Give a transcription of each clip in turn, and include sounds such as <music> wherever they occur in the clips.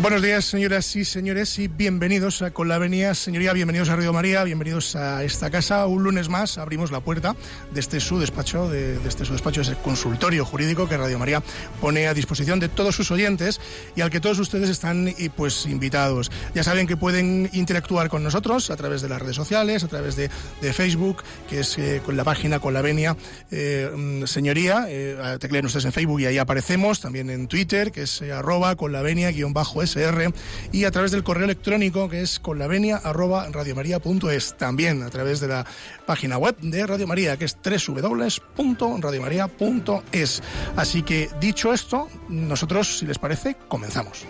Buenos días, señoras y señores, y bienvenidos a Con la Avenida. Señoría, bienvenidos a Radio María, bienvenidos a esta casa. Un lunes más abrimos la puerta de este su despacho, de, este su despacho, ese consultorio jurídico que Radio María pone a disposición de todos sus oyentes y al que todos ustedes están pues invitados. Ya saben que pueden interactuar con nosotros a través de las redes sociales, a través de, Facebook, que es eh, con la página Con la Venia eh, mm, Señoría. Eh, tecleen ustedes en Facebook y ahí aparecemos. También en Twitter, que es arroba con la y a través del correo electrónico que es con es También a través de la página web de Radio María que es www.radiomaria.es. Así que dicho esto, nosotros, si les parece, comenzamos.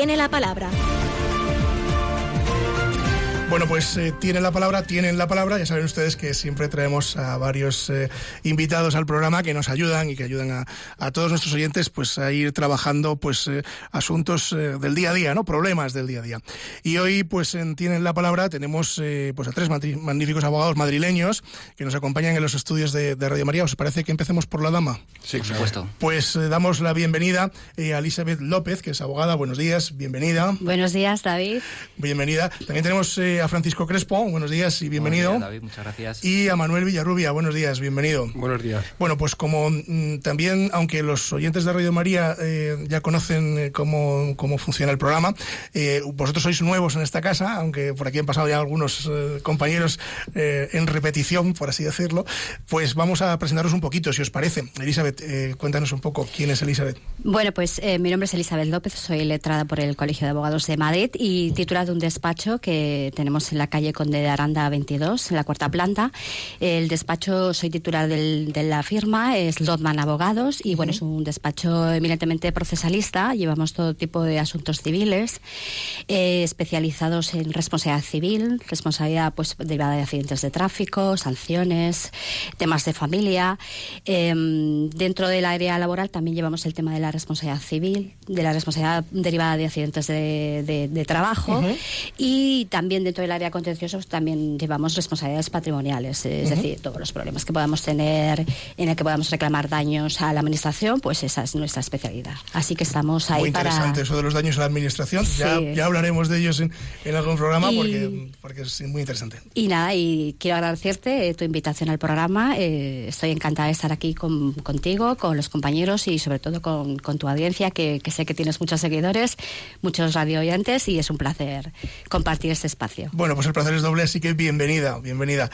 Tiene la palabra. Bueno, pues eh, tienen la palabra, tienen la palabra. Ya saben ustedes que siempre traemos a varios eh, invitados al programa que nos ayudan y que ayudan a, todos nuestros oyentes pues a ir trabajando pues eh, asuntos del día a día, ¿no? Problemas del día a día. Y hoy pues en Tienen la palabra tenemos pues a tres magníficos abogados madrileños que nos acompañan en los estudios de, Radio María. ¿Os parece que empecemos por la dama? Sí, por supuesto. Pues damos la bienvenida a Elizabeth López, que es abogada. Buenos días, bienvenida. Buenos días, David. Bienvenida. También tenemos a Francisco Crespo, buenos días y bienvenido. David, muchas gracias. Y a Manuel Villarrubia, buenos días, bienvenido. Buenos días. Bueno, pues como mm, también, aunque los oyentes de Radio María eh, ya conocen eh, cómo, cómo, funciona el programa, eh, vosotros sois nuevos en esta casa, aunque por aquí han pasado ya algunos compañeros en repetición, por así decirlo, pues vamos a presentaros un poquito, si os parece. Elizabeth, cuéntanos un poco quién es Elizabeth. Bueno, pues mi nombre es Elizabeth López, soy letrada por el Colegio de Abogados de Madrid y titular de un despacho que tenemos en la calle Conde de Aranda 22, en la cuarta planta. El despacho, soy titular de la firma, es Lotman Abogados y bueno, es un despacho eminentemente procesalista. Llevamos todo tipo de asuntos civiles, eh, especializados en responsabilidad civil, responsabilidad pues derivada de accidentes de tráfico, sanciones, temas de familia. Em, dentro del área laboral también llevamos el tema de la responsabilidad civil, de la responsabilidad derivada de accidentes de, trabajo y también dentro del área contenciosa también llevamos responsabilidades patrimoniales, es decir, todos los problemas que podamos tener en el que podamos reclamar daños a la administración, pues esa es nuestra especialidad. Así que estamos ahí muy interesante eso de los daños a la administración. Ya, ya, hablaremos de ellos en, algún programa porque, porque, es muy interesante. Y nada, y quiero agradecerte eh, tu invitación al programa. Eh, estoy encantada de estar aquí con, contigo, con los compañeros y sobre todo con, con tu audiencia, que, que, sé que tienes muchos seguidores, muchos radio oyentes y es un placer compartir este espacio. Bueno, pues el placer es doble, así que bienvenida, bienvenida.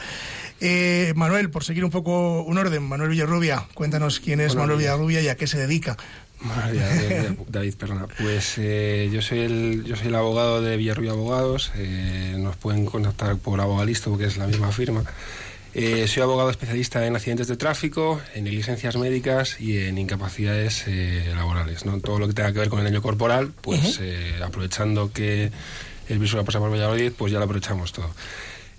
Eh, Manuel, por seguir un poco un orden, Manuel Villarrubia, cuéntanos quién es Manuel Villarrubia y a qué se dedica. <laughs> David, perdona. Pues eh, yo soy el yo soy el abogado de Villarrubia Abogados. Eh, nos pueden contactar por Abogalisto porque es la misma firma. soy abogado especialista en accidentes de tráfico, en negligencias médicas y en incapacidades laborales. ¿no? Todo lo que tenga que ver con el daño corporal, pues aprovechando que el visual pasa por Valladolid, pues ya lo aprovechamos todo.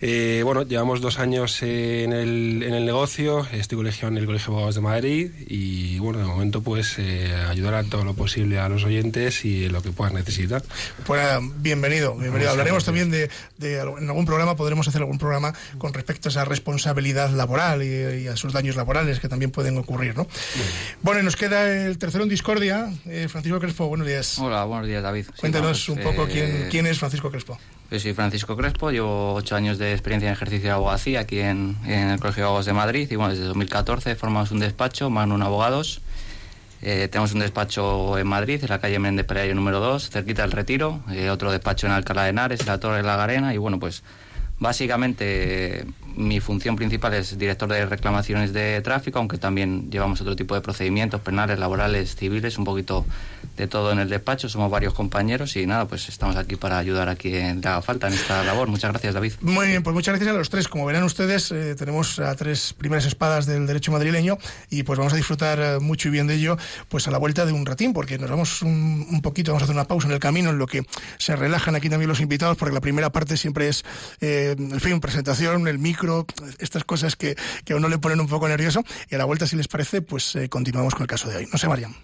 Eh, bueno, llevamos dos años en el, en el negocio, estoy colegiado en el Colegio de Abogados de Madrid y bueno, de momento pues eh, ayudar a todo lo posible a los oyentes y lo que puedan necesitar. Pues bienvenido, bienvenido. Hablaremos también de, en algún programa, podremos hacer algún programa con respecto a esa responsabilidad laboral y, a sus daños laborales que también pueden ocurrir, ¿no? Bueno, y nos queda el tercero en discordia, eh, Francisco Crespo, buenos días. Hola, buenos días David. Cuéntanos un poco quién, quién es Francisco Crespo. Yo soy Francisco Crespo, llevo ocho años de experiencia en ejercicio de abogacía aquí en, el Colegio de Abogados de Madrid y bueno, desde 2014 formamos un despacho, Magnum Abogados. Eh, tenemos un despacho en Madrid, en la calle Méndez Perayo número 2, cerquita del Retiro, eh, otro despacho en Alcalá de Henares, en la Torre de la Garena y bueno, pues básicamente mi función principal es director de reclamaciones de tráfico, aunque también llevamos otro tipo de procedimientos penales, laborales, civiles, un poquito de todo en el despacho, somos varios compañeros y nada, pues estamos aquí para ayudar a quien haga falta en esta labor. Muchas gracias, David. Muy bien, pues muchas gracias a los tres. Como verán ustedes, eh, tenemos a tres primeras espadas del derecho madrileño y pues vamos a disfrutar eh, mucho y bien de ello pues a la vuelta de un ratín, porque nos vamos un, poquito, vamos a hacer una pausa en el camino en lo que se relajan aquí también los invitados, porque la primera parte siempre es, eh, en fin, presentación, el micro, estas cosas que, que a uno le ponen un poco nervioso. Y a la vuelta, si les parece, pues continuamos con el caso de hoy. No sé, Mariam.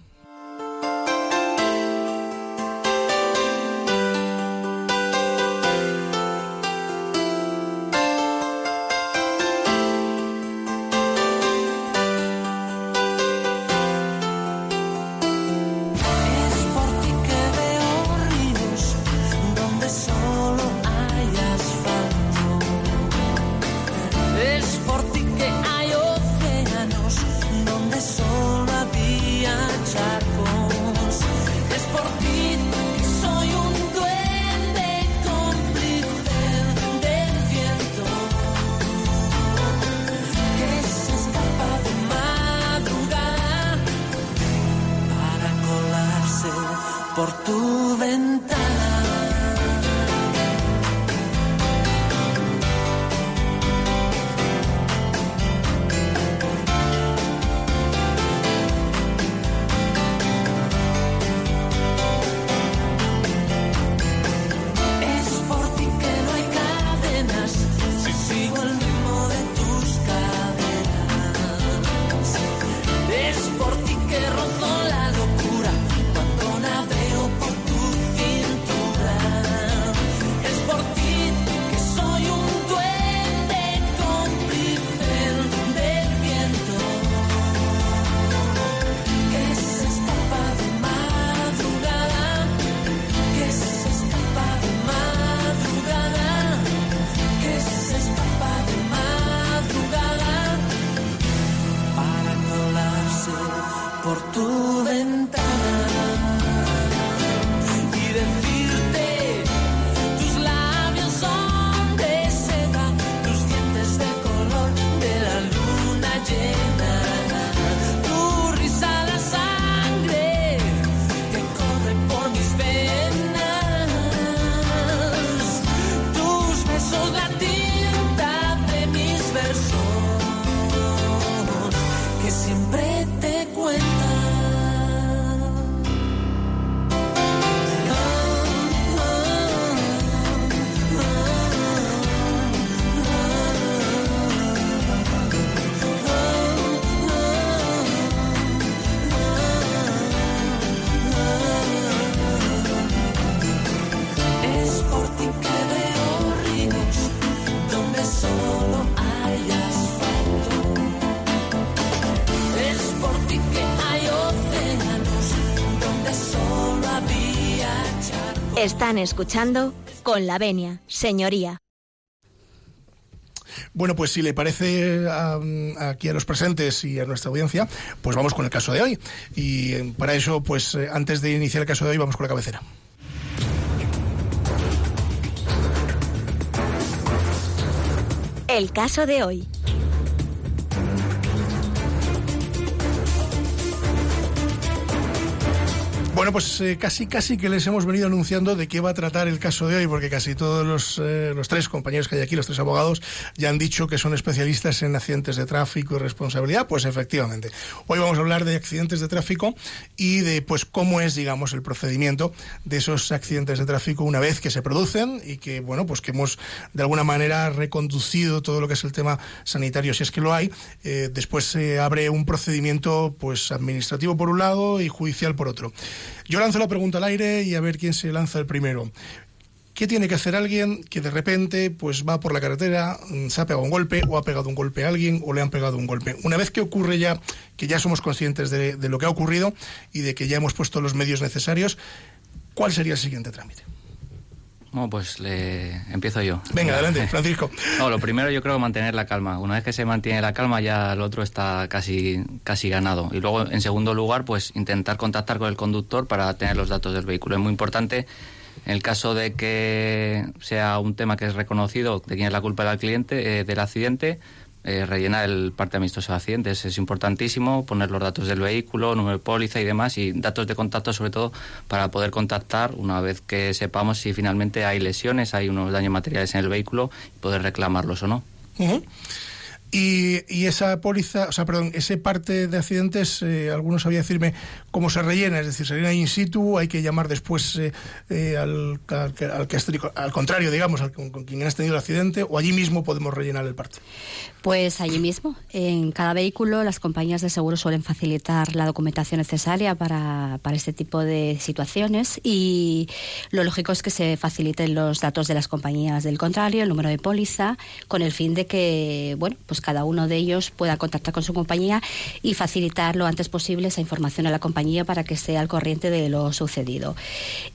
Están escuchando con la venia, señoría. Bueno, pues si le parece aquí a los presentes y a nuestra audiencia, pues vamos con el caso de hoy. Y eh, para eso, pues eh, antes de iniciar el caso de hoy, vamos con la cabecera. El caso de hoy. Bueno, pues eh, casi casi que les hemos venido anunciando de qué va a tratar el caso de hoy, porque casi todos los, eh, los tres compañeros que hay aquí, los tres abogados, ya han dicho que son especialistas en accidentes de tráfico y responsabilidad. Pues efectivamente, hoy vamos a hablar de accidentes de tráfico y de pues cómo es, digamos, el procedimiento de esos accidentes de tráfico una vez que se producen y que, bueno, pues que hemos de alguna manera reconducido todo lo que es el tema sanitario, si es que lo hay. Eh, después se abre un procedimiento pues administrativo por un lado y judicial por otro. Yo lanzo la pregunta al aire y a ver quién se lanza el primero. ¿Qué tiene que hacer alguien que de repente pues va por la carretera, mm, se ha pegado un golpe o ha pegado un golpe a alguien o le han pegado un golpe? Una vez que ocurre ya, que ya somos conscientes de, lo que ha ocurrido y de que ya hemos puesto los medios necesarios, ¿cuál sería el siguiente trámite? Bueno, pues le empiezo yo. Venga, adelante, Francisco. <laughs> No, lo primero yo creo mantener la calma. Una vez que se mantiene la calma ya el otro está casi, casi ganado. Y luego, en segundo lugar, pues intentar contactar con el conductor para tener los datos del vehículo. Es muy importante en el caso de que sea un tema que es reconocido de quién es la culpa del cliente, eh, del accidente, eh, rellenar el parte amistoso de accidentes. Es importantísimo poner los datos del vehículo, número de póliza y demás, y datos de contacto sobre todo para poder contactar una vez que sepamos si finalmente hay lesiones, hay unos daños materiales en el vehículo y poder reclamarlos o no. Y, esa póliza, o sea, perdón, ese parte de accidentes, eh, algunos sabía decirme cómo se rellena, es decir, se rellena in situ, hay que llamar después eh, eh, al, al, que al, contrario, digamos, al, con, quien has tenido el accidente, o allí mismo podemos rellenar el parte. Pues allí mismo, en cada vehículo, las compañías de seguro suelen facilitar la documentación necesaria para, para este tipo de situaciones y lo lógico es que se faciliten los datos de las compañías del contrario, el número de póliza, con el fin de que, bueno, pues cada uno de ellos pueda contactar con su compañía y facilitar lo antes posible esa información a la compañía para que esté al corriente de lo sucedido.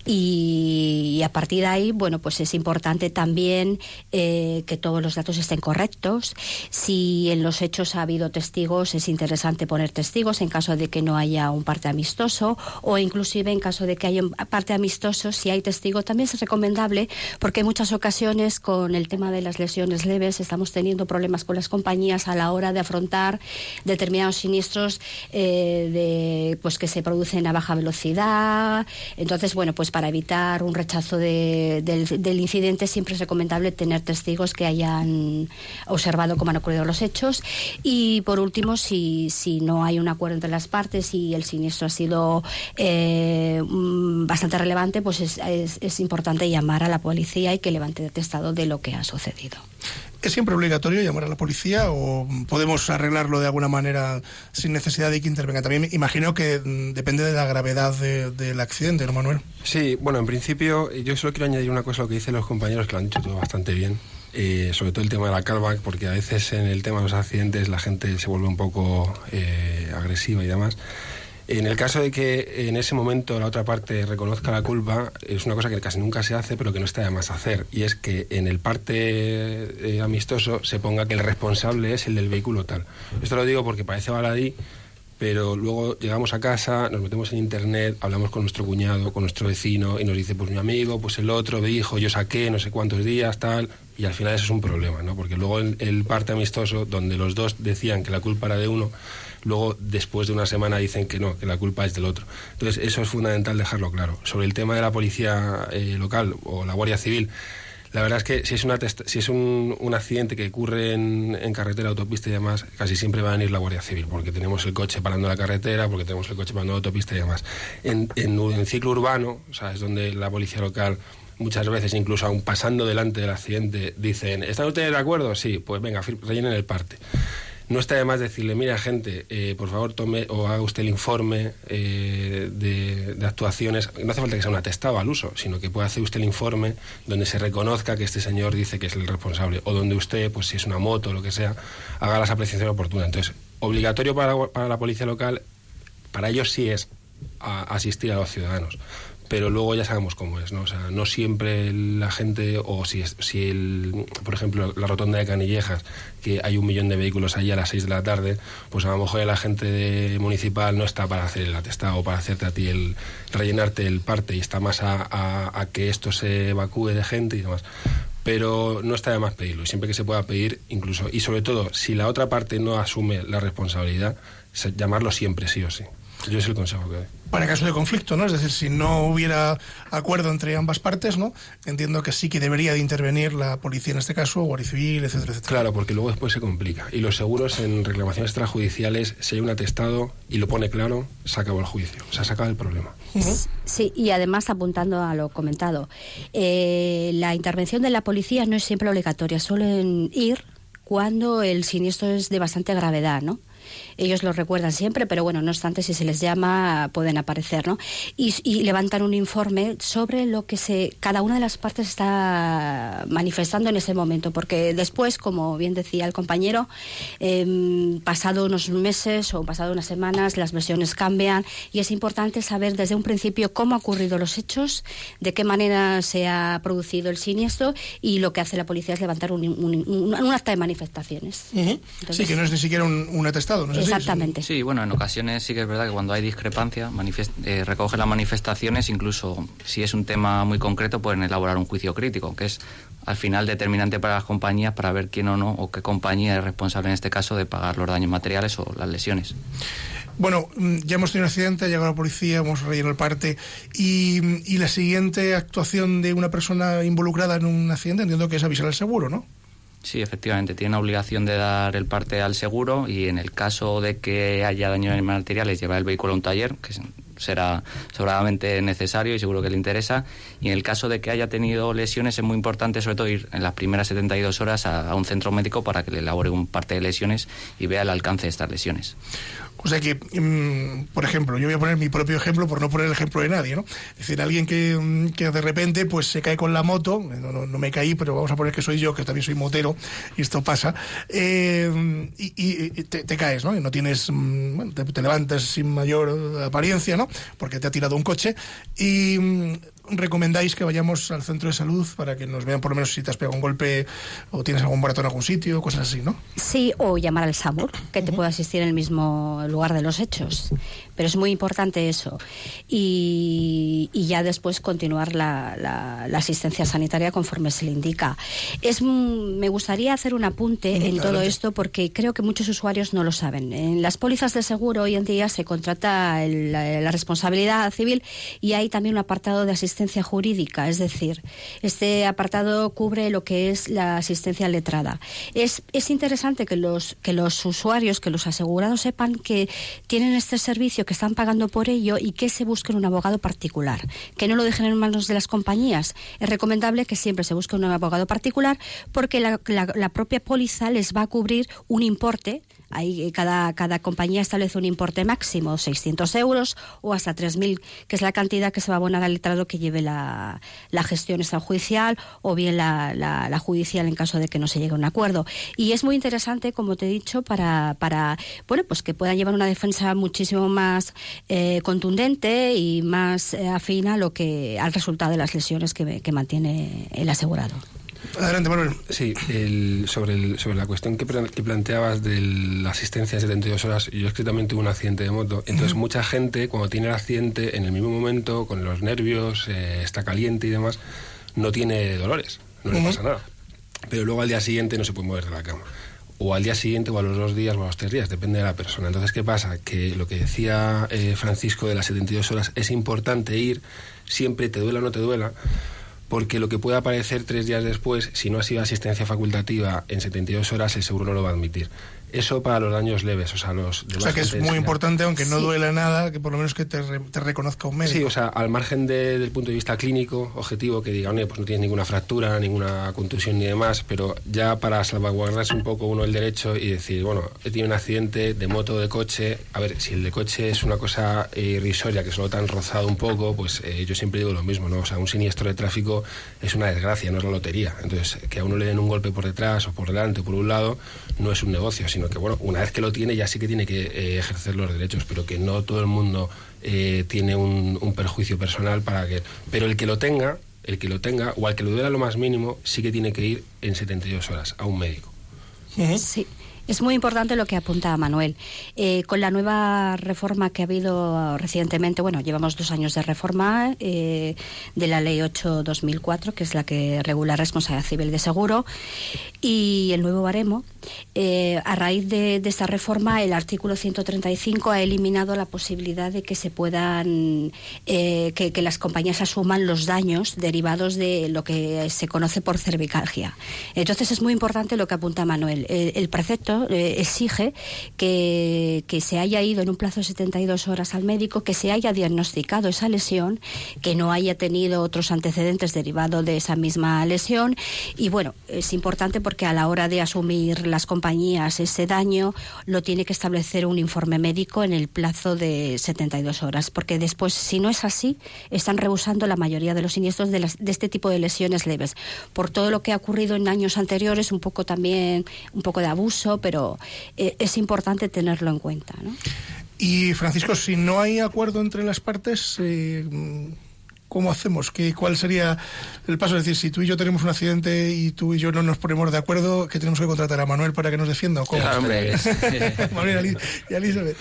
Y, a partir de ahí, bueno, pues es importante también eh, que todos los datos estén correctos. Si en los hechos ha habido testigos, es interesante poner testigos en caso de que no haya un parte amistoso o inclusive en caso de que haya un parte amistoso, si hay testigo, también es recomendable porque en muchas ocasiones con el tema de las lesiones leves estamos teniendo problemas con las compañías a la hora de afrontar determinados siniestros eh, de, pues que se producen a baja velocidad. Entonces, bueno, pues para evitar un rechazo del, del, incidente siempre es recomendable tener testigos que hayan observado cómo han ocurrido los hechos. Y por último, si, si no hay un acuerdo entre las partes y el siniestro ha sido eh, mm, bastante relevante, pues es, es, importante llamar a la policía y que levante el de lo que ha sucedido. ¿Es siempre obligatorio llamar a la policía o podemos arreglarlo de alguna manera sin necesidad de que intervenga? También imagino que mm, depende de la gravedad del accidente, ¿no, Manuel? Sí, bueno, en principio yo solo quiero añadir una cosa a lo que dicen los compañeros que lo han dicho todo bastante bien. Eh, sobre todo el tema de la calva, porque a veces en el tema de los accidentes la gente se vuelve un poco eh, agresiva y demás. En el caso de que en ese momento la otra parte reconozca la culpa, es una cosa que casi nunca se hace, pero que no está de más hacer. Y es que en el parte eh, amistoso se ponga que el responsable es el del vehículo tal. Esto lo digo porque parece baladí, pero luego llegamos a casa, nos metemos en internet, hablamos con nuestro cuñado, con nuestro vecino, y nos dice, pues mi amigo, pues el otro, me dijo, yo saqué no sé cuántos días, tal, y al final eso es un problema, ¿no? Porque luego el parte amistoso, donde los dos decían que la culpa era de uno, luego después de una semana dicen que no, que la culpa es del otro. Entonces eso es fundamental dejarlo claro. Sobre el tema de la policía eh, local o la Guardia Civil, la verdad es que si es, una si es un, accidente que ocurre en, carretera, autopista y demás, casi siempre va a venir la Guardia Civil, porque tenemos el coche parando la carretera, porque tenemos el coche parando la autopista y demás. En, en, ciclo urbano, o es donde la policía local muchas veces, incluso aún pasando delante del accidente, dicen, ¿están ustedes de acuerdo? Sí, pues venga, rellenen el parte no está de más decirle, mira gente, eh, por favor tome o haga usted el informe eh, de, actuaciones, no hace falta que sea un atestado al uso, sino que pueda hacer usted el informe donde se reconozca que este señor dice que es el responsable, o donde usted, pues si es una moto o lo que sea, haga las apreciaciones oportunas. Entonces, obligatorio para, para la policía local, para ellos sí es asistir a los ciudadanos pero luego ya sabemos cómo es, ¿no? O sea, no siempre la gente, o si, si el, por ejemplo, la rotonda de Canillejas, que hay un millón de vehículos allí a las 6 de la tarde, pues a lo mejor la gente municipal no está para hacer el atestado, para hacerte a ti el, rellenarte el parte, y está más a, a, que esto se evacúe de gente y demás pero no está de más pedirlo. Y siempre que se pueda pedir, incluso, y sobre todo, si la otra parte no asume la responsabilidad, llamarlo siempre, sí o sí. Yo es el consejo que doy. Para caso de conflicto, ¿no? Es decir, si no hubiera acuerdo entre ambas partes, ¿no? Entiendo que sí que debería de intervenir la policía en este caso, Guardia Civil, etcétera, etcétera. Claro, porque luego después se complica. Y los seguros en reclamaciones extrajudiciales, si hay un atestado y lo pone claro, se acabó el juicio, se ha sacado el problema. Sí, y además apuntando a lo comentado, eh, la intervención de la policía no es siempre obligatoria, suelen ir cuando el siniestro es de bastante gravedad, ¿no? Ellos lo recuerdan siempre, pero bueno, no obstante, si se les llama, pueden aparecer, ¿no? Y, levantan un informe sobre lo que se, cada una de las partes está manifestando en ese momento, porque después, como bien decía el compañero, eh, pasado unos meses o pasado unas semanas, las versiones cambian y es importante saber desde un principio cómo han ocurrido los hechos, de qué manera se ha producido el siniestro y lo que hace la policía es levantar un, acta de manifestaciones. sí, que no es ni siquiera un, atestado, ¿no es Exactamente. Sí, bueno, en ocasiones sí que es verdad que cuando hay discrepancia, eh, recoge las manifestaciones, incluso si es un tema muy concreto, pueden elaborar un juicio crítico, que es al final determinante para las compañías para ver quién o no, o qué compañía es responsable en este caso de pagar los daños materiales o las lesiones. Bueno, mm, ya hemos tenido un accidente, ha llegado la policía, hemos rellenado el parte. Y, y, la siguiente actuación de una persona involucrada en un accidente, entiendo que es avisar al seguro, ¿no? Sí, efectivamente, tiene obligación de dar el parte al seguro y en el caso de que haya daño en materiales, llevar el vehículo a un taller, que será sobradamente necesario y seguro que le interesa. Y en el caso de que haya tenido lesiones, es muy importante, sobre todo, ir en las primeras 72 horas a, a un centro médico para que le elabore un parte de lesiones y vea el alcance de estas lesiones. O sea que, mm, por ejemplo, yo voy a poner mi propio ejemplo por no poner el ejemplo de nadie, ¿no? Es decir, alguien que, mm, que de repente pues se cae con la moto, no, no, me caí, pero vamos a poner que soy yo, que también soy motero, y esto pasa, eh, y, te, caes, ¿no? Y no tienes, mm, bueno, te, te, levantas sin mayor apariencia, ¿no? Porque te ha tirado un coche, y recomendáis que vayamos al centro de salud para que nos vean por lo menos si te has pegado un golpe o tienes algún barato en algún sitio, cosas así, ¿no? Sí, o llamar al SAMUR, que te pueda asistir en el mismo lugar de los hechos. Pero es muy importante eso. Y, y ya después continuar la, la, la, asistencia sanitaria conforme se le indica. Es, me gustaría hacer un apunte en todo esto porque creo que muchos usuarios no lo saben. En las pólizas de seguro hoy en día se contrata el, la, la responsabilidad civil y hay también un apartado de asistencia jurídica, es decir, este apartado cubre lo que es la asistencia letrada. Es, es interesante que los, que los usuarios, que los asegurados sepan que tienen este servicio que están pagando por ello y que se busquen un abogado particular, que no lo dejen en manos de las compañías. Es recomendable que siempre se busque un abogado particular porque la, la, la propia póliza les va a cubrir un importe Ahí cada, cada compañía establece un importe máximo, 600 euros o hasta 3.000, que es la cantidad que se va a abonar al letrado que lleve la, la gestión extrajudicial o bien la, la, la, judicial en caso de que no se llegue a un acuerdo. Y es muy interesante, como te he dicho, para, para bueno, pues que puedan llevar una defensa muchísimo más eh, contundente y más eh, afina lo que, al resultado de las lesiones que mantiene el asegurado. Adelante, Manuel. Sí, el, sobre, el, sobre la cuestión que, que, planteabas de la asistencia de 72 horas, yo es que también tuve un accidente de moto. Entonces, uh -huh. mucha gente, cuando tiene el accidente, en el mismo momento, con los nervios, eh, está caliente y demás, no tiene dolores, no uh -huh. le pasa nada. Pero luego al día siguiente no se puede mover de la cama. O al día siguiente, o a los dos días, o a los tres días, depende de la persona. Entonces, ¿qué pasa? Que lo que decía eh, Francisco de las 72 horas, es importante ir, siempre te duela o no te duela porque lo que pueda aparecer tres días después, si no ha sido asistencia facultativa en 72 horas, el seguro no lo va a admitir. Eso para los daños leves, o sea, los O sea, que es muy importante, aunque no sí. duela nada, que por lo menos que te, re, te, reconozca un médico. Sí, o sea, al margen de, del punto de vista clínico, objetivo, que diga, pues no tienes ninguna fractura, ninguna contusión ni demás, pero ya para salvaguardarse un poco uno el derecho y decir, bueno, he tenido un accidente de moto o de coche, a ver, si el de coche es una cosa irrisoria, que solo te han rozado un poco, pues eh, yo siempre digo lo mismo, ¿no? O sea, un siniestro de tráfico es una desgracia, no es la lotería. Entonces, que a uno le den un golpe por detrás o por delante o por un lado, no es un negocio, sino que, bueno, una vez que lo tiene ya sí que tiene que eh, ejercer los derechos, pero que no todo el mundo eh, tiene un, un, perjuicio personal para que... Pero el que lo tenga, el que lo tenga, o al que lo duela lo más mínimo, sí que tiene que ir en 72 horas a un médico. Sí. Es muy importante lo que apunta Manuel. Eh, con la nueva reforma que ha habido recientemente, bueno, llevamos dos años de reforma eh, de la Ley 8-2004, que es la que regula responsabilidad civil de seguro, y el nuevo baremo. Eh, a raíz de, esta reforma, el artículo 135 ha eliminado la posibilidad de que se puedan, que, las compañías asuman los daños derivados de lo que se conoce por cervicalgia. Entonces es muy importante lo que apunta Manuel. El, el precepto eh, exige que, se haya ido en un plazo de 72 horas al médico, que se haya diagnosticado esa lesión, que no haya tenido otros antecedentes derivados de esa misma lesión. Y bueno, es importante porque a la hora de asumir las compañías ese daño, lo tiene que establecer un informe médico en el plazo de 72 horas, porque después, si no es así, están rehusando la mayoría de los siniestros de, de este tipo de lesiones leves. Por todo lo que ha ocurrido en años anteriores, un poco también, un poco de abuso, pero eh, es importante tenerlo en cuenta. ¿no? Y Francisco, si no hay acuerdo entre las partes, eh, ¿cómo hacemos? ¿Qué, ¿Cuál sería el paso? Es decir, si tú y yo tenemos un accidente y tú y yo no nos ponemos de acuerdo, ¿qué tenemos que contratar a Manuel para que nos defienda? ¿o cómo? Claro, hombre. <laughs> Manuel y Elizabeth.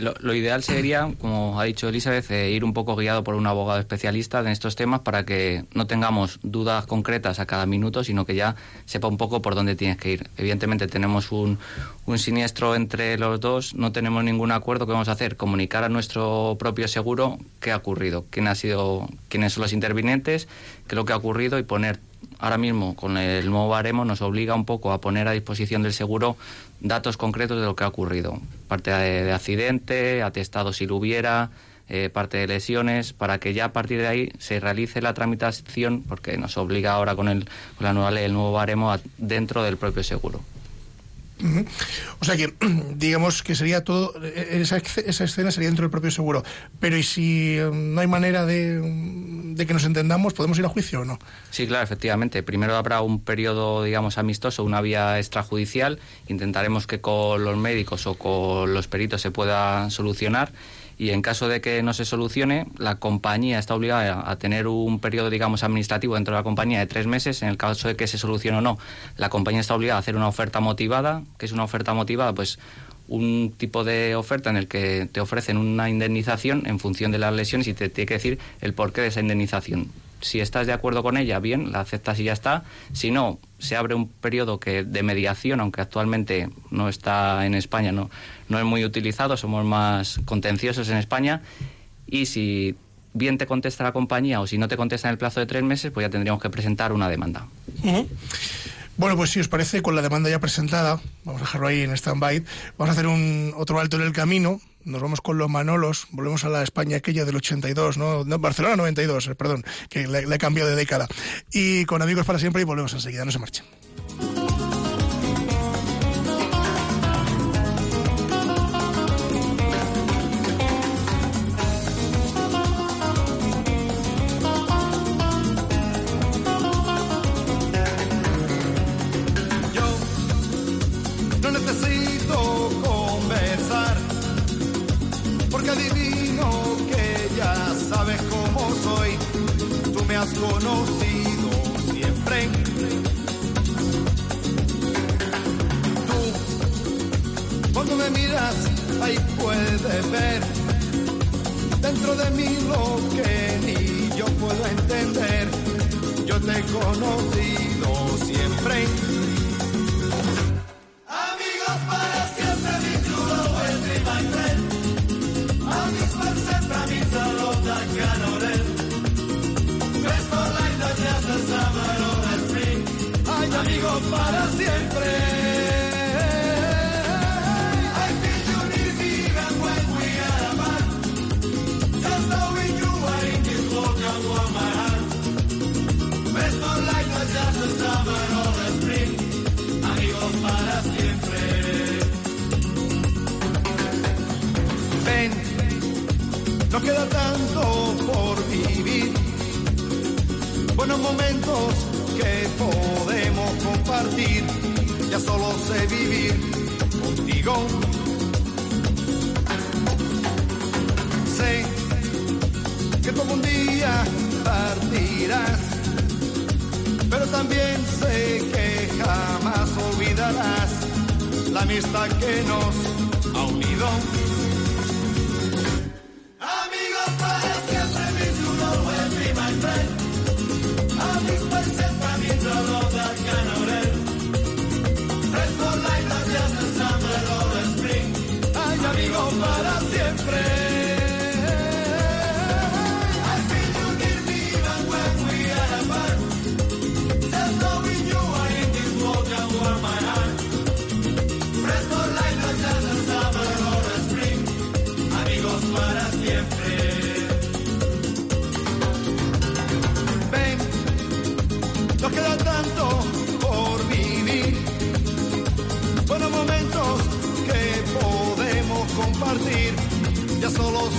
Lo, lo, ideal sería, como ha dicho Elizabeth, eh, ir un poco guiado por un abogado especialista en estos temas para que no tengamos dudas concretas a cada minuto, sino que ya sepa un poco por dónde tienes que ir. Evidentemente tenemos un, un siniestro entre los dos, no tenemos ningún acuerdo. ¿Qué vamos a hacer? Comunicar a nuestro propio seguro qué ha ocurrido, quién ha sido, quiénes son los intervinientes, qué es lo que ha ocurrido y poner ahora mismo con el nuevo baremo nos obliga un poco a poner a disposición del seguro datos concretos de lo que ha ocurrido. Parte de, de accidente, atestado si lo hubiera, eh, parte de lesiones, para que ya a partir de ahí se realice la tramitación, porque nos obliga ahora con, el, con la nueva ley, el nuevo baremo, a, dentro del propio seguro. O sea que, <clears throat> digamos que sería todo, esa, esa, escena sería dentro del propio seguro. Pero ¿y si no hay manera de, de, que nos entendamos, podemos ir a juicio o no? Sí, claro, efectivamente. Primero habrá un periodo, digamos, amistoso, una vía extrajudicial. Intentaremos que con los médicos o con los peritos se pueda solucionar y en caso de que no se solucione, la compañía está obligada a tener un periodo, digamos, administrativo dentro de la compañía de tres meses. En el caso de que se solucione o no, la compañía está obligada a hacer una oferta motivada. que es una oferta motivada? Pues un tipo de oferta en el que te ofrecen una indemnización en función de las lesiones y te tiene que decir el porqué de esa indemnización. Si estás de acuerdo con ella, bien, la aceptas y ya está. Si no, se abre un periodo que de mediación, aunque actualmente no está en España, no, no es muy utilizado, somos más contenciosos en España. Y si bien te contesta la compañía o si no te contesta en el plazo de tres meses, pues ya tendríamos que presentar una demanda. -huh. Bueno, pues si os parece, con la demanda ya presentada, vamos a dejarlo ahí en stand-by, vamos a hacer un otro alto en el camino, nos vamos con los Manolos, volvemos a la España aquella del 82, ¿no? no Barcelona 92, perdón, que le, le he cambiado de década. Y con Amigos para Siempre y volvemos enseguida, no se marchen. Buenos momentos que podemos compartir. Ya solo sé vivir contigo. Sé que tú un día partirás, pero también sé que jamás olvidarás la amistad que nos ha unido.